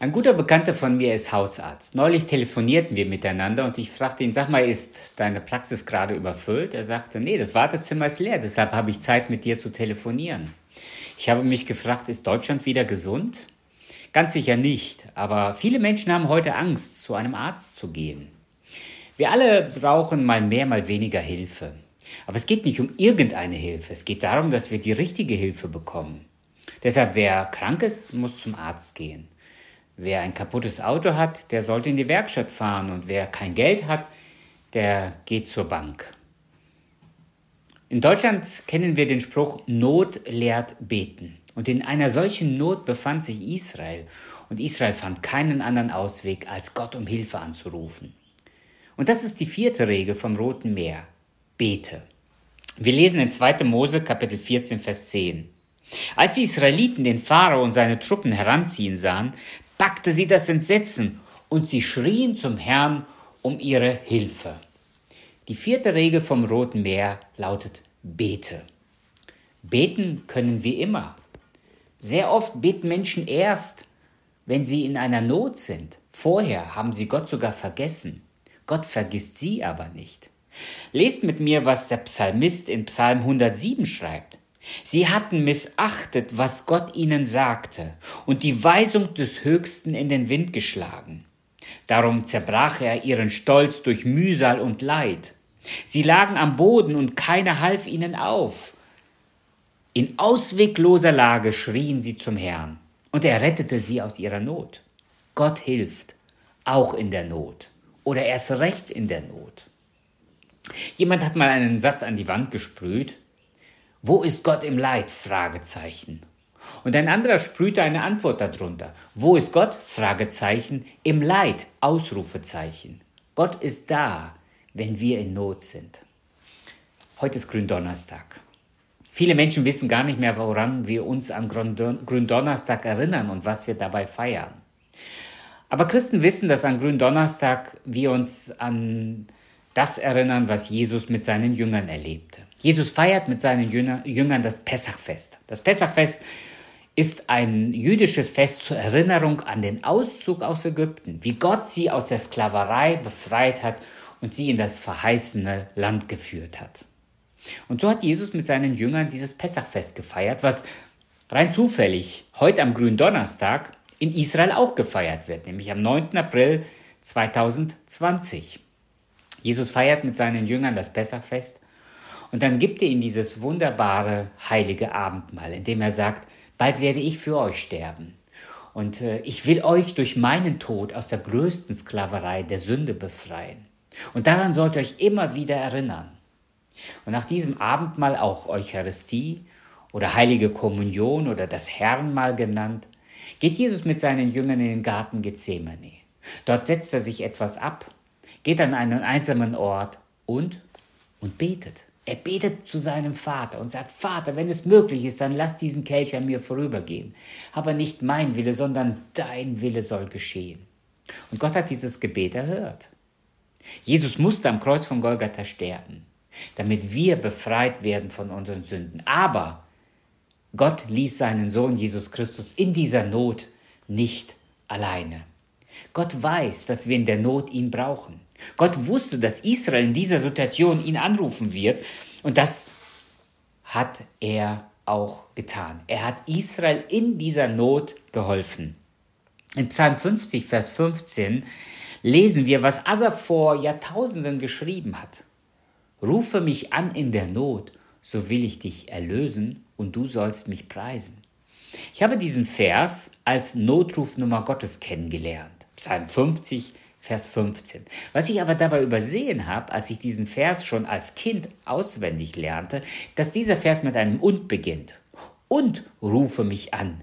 Ein guter Bekannter von mir ist Hausarzt. Neulich telefonierten wir miteinander und ich fragte ihn, sag mal, ist deine Praxis gerade überfüllt? Er sagte, nee, das Wartezimmer ist leer, deshalb habe ich Zeit mit dir zu telefonieren. Ich habe mich gefragt, ist Deutschland wieder gesund? Ganz sicher nicht, aber viele Menschen haben heute Angst, zu einem Arzt zu gehen. Wir alle brauchen mal mehr, mal weniger Hilfe. Aber es geht nicht um irgendeine Hilfe, es geht darum, dass wir die richtige Hilfe bekommen. Deshalb, wer krank ist, muss zum Arzt gehen. Wer ein kaputtes Auto hat, der sollte in die Werkstatt fahren und wer kein Geld hat, der geht zur Bank. In Deutschland kennen wir den Spruch Not lehrt beten. Und in einer solchen Not befand sich Israel. Und Israel fand keinen anderen Ausweg, als Gott um Hilfe anzurufen. Und das ist die vierte Regel vom Roten Meer. Bete. Wir lesen in 2. Mose Kapitel 14, Vers 10. Als die Israeliten den Pharao und seine Truppen heranziehen sahen, packte sie das Entsetzen und sie schrien zum Herrn um ihre Hilfe. Die vierte Regel vom Roten Meer lautet Bete. Beten können wir immer. Sehr oft beten Menschen erst, wenn sie in einer Not sind. Vorher haben sie Gott sogar vergessen. Gott vergisst sie aber nicht. Lest mit mir, was der Psalmist in Psalm 107 schreibt. Sie hatten missachtet, was Gott ihnen sagte, und die Weisung des Höchsten in den Wind geschlagen. Darum zerbrach er ihren Stolz durch Mühsal und Leid. Sie lagen am Boden und keiner half ihnen auf. In auswegloser Lage schrien sie zum Herrn, und er rettete sie aus ihrer Not. Gott hilft, auch in der Not, oder erst recht in der Not. Jemand hat mal einen Satz an die Wand gesprüht, wo ist Gott im Leid? Fragezeichen. Und ein anderer sprühte eine Antwort darunter. Wo ist Gott? Fragezeichen. Im Leid? Ausrufezeichen. Gott ist da, wenn wir in Not sind. Heute ist Gründonnerstag. Viele Menschen wissen gar nicht mehr, woran wir uns am Gründonnerstag erinnern und was wir dabei feiern. Aber Christen wissen, dass an Gründonnerstag wir uns an das erinnern, was Jesus mit seinen Jüngern erlebte. Jesus feiert mit seinen Jüngern das Pessachfest. Das Pessachfest ist ein jüdisches Fest zur Erinnerung an den Auszug aus Ägypten, wie Gott sie aus der Sklaverei befreit hat und sie in das verheißene Land geführt hat. Und so hat Jesus mit seinen Jüngern dieses Pessachfest gefeiert, was rein zufällig heute am grünen Donnerstag in Israel auch gefeiert wird, nämlich am 9. April 2020. Jesus feiert mit seinen Jüngern das Pessachfest und dann gibt er ihnen dieses wunderbare heilige Abendmahl, in dem er sagt, bald werde ich für euch sterben. Und äh, ich will euch durch meinen Tod aus der größten Sklaverei der Sünde befreien. Und daran sollt ihr euch immer wieder erinnern. Und nach diesem Abendmahl auch Eucharistie oder heilige Kommunion oder das Herrenmahl genannt, geht Jesus mit seinen Jüngern in den Garten Gethsemane. Dort setzt er sich etwas ab, geht an einen einsamen Ort und, und betet. Er betet zu seinem Vater und sagt, Vater, wenn es möglich ist, dann lass diesen Kelch an mir vorübergehen. Aber nicht mein Wille, sondern dein Wille soll geschehen. Und Gott hat dieses Gebet erhört. Jesus musste am Kreuz von Golgatha sterben, damit wir befreit werden von unseren Sünden. Aber Gott ließ seinen Sohn Jesus Christus in dieser Not nicht alleine. Gott weiß, dass wir in der Not ihn brauchen. Gott wusste, dass Israel in dieser Situation ihn anrufen wird und das hat er auch getan. Er hat Israel in dieser Not geholfen. In Psalm 50, Vers 15 lesen wir, was Asa vor Jahrtausenden geschrieben hat. Rufe mich an in der Not, so will ich dich erlösen und du sollst mich preisen. Ich habe diesen Vers als Notrufnummer Gottes kennengelernt. Psalm 50, Vers 15. Was ich aber dabei übersehen habe, als ich diesen Vers schon als Kind auswendig lernte, dass dieser Vers mit einem und beginnt. Und rufe mich an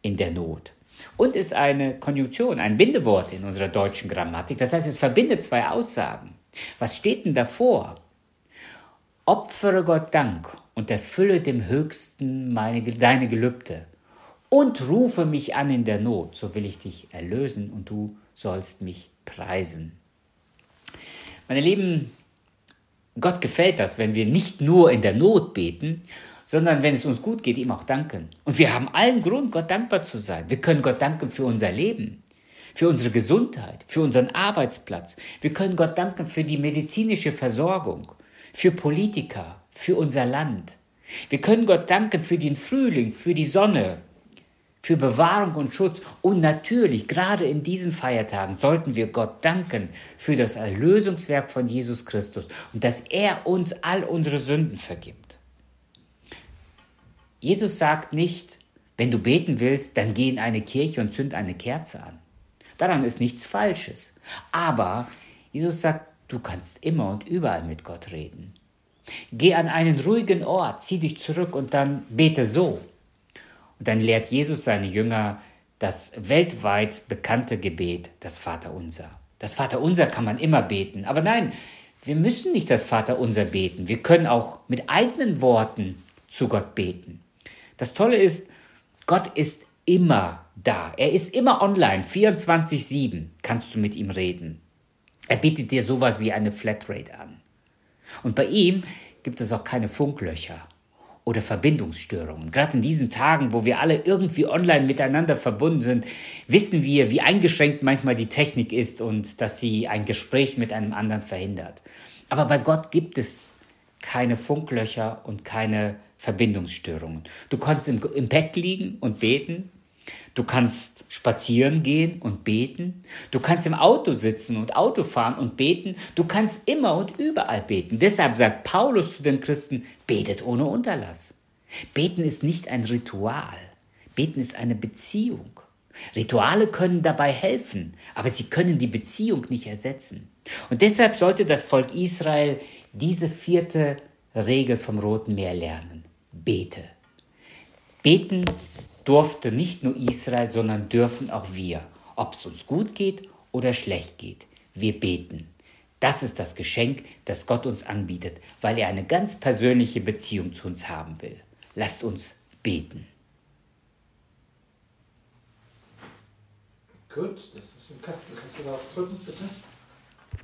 in der Not. Und ist eine Konjunktion, ein Bindewort in unserer deutschen Grammatik. Das heißt, es verbindet zwei Aussagen. Was steht denn davor? Opfere Gott Dank und erfülle dem Höchsten meine, deine Gelübde. Und rufe mich an in der Not, so will ich dich erlösen und du sollst mich preisen. Meine Lieben, Gott gefällt das, wenn wir nicht nur in der Not beten, sondern wenn es uns gut geht, ihm auch danken. Und wir haben allen Grund, Gott dankbar zu sein. Wir können Gott danken für unser Leben. für unsere Gesundheit, für unseren Arbeitsplatz. Wir können Gott danken für die medizinische Versorgung, für Politiker, für unser Land. Wir können Gott danken für den Frühling, für die Sonne, für Bewahrung und Schutz. Und natürlich, gerade in diesen Feiertagen, sollten wir Gott danken für das Erlösungswerk von Jesus Christus und dass er uns all unsere Sünden vergibt. Jesus sagt nicht, wenn du beten willst, dann geh in eine Kirche und zünd eine Kerze an. Daran ist nichts Falsches. Aber Jesus sagt, du kannst immer und überall mit Gott reden. Geh an einen ruhigen Ort, zieh dich zurück und dann bete so. Und dann lehrt Jesus seine Jünger das weltweit bekannte Gebet, das Vaterunser. Das Vaterunser kann man immer beten. Aber nein, wir müssen nicht das Vaterunser beten. Wir können auch mit eigenen Worten zu Gott beten. Das Tolle ist, Gott ist immer da. Er ist immer online, 24-7 kannst du mit ihm reden. Er bietet dir sowas wie eine Flatrate an. Und bei ihm gibt es auch keine Funklöcher oder Verbindungsstörungen. Gerade in diesen Tagen, wo wir alle irgendwie online miteinander verbunden sind, wissen wir, wie eingeschränkt manchmal die Technik ist und dass sie ein Gespräch mit einem anderen verhindert. Aber bei Gott gibt es keine Funklöcher und keine Verbindungsstörungen. Du kannst im, im Bett liegen und beten. Du kannst spazieren gehen und beten. Du kannst im Auto sitzen und Auto fahren und beten. Du kannst immer und überall beten. Deshalb sagt Paulus zu den Christen, betet ohne Unterlass. Beten ist nicht ein Ritual. Beten ist eine Beziehung. Rituale können dabei helfen, aber sie können die Beziehung nicht ersetzen. Und deshalb sollte das Volk Israel diese vierte Regel vom Roten Meer lernen bete. Beten durfte nicht nur Israel, sondern dürfen auch wir, ob es uns gut geht oder schlecht geht. Wir beten. Das ist das Geschenk, das Gott uns anbietet, weil er eine ganz persönliche Beziehung zu uns haben will. Lasst uns beten. Gut, das ist im Kasten. Kannst du da drücken, bitte?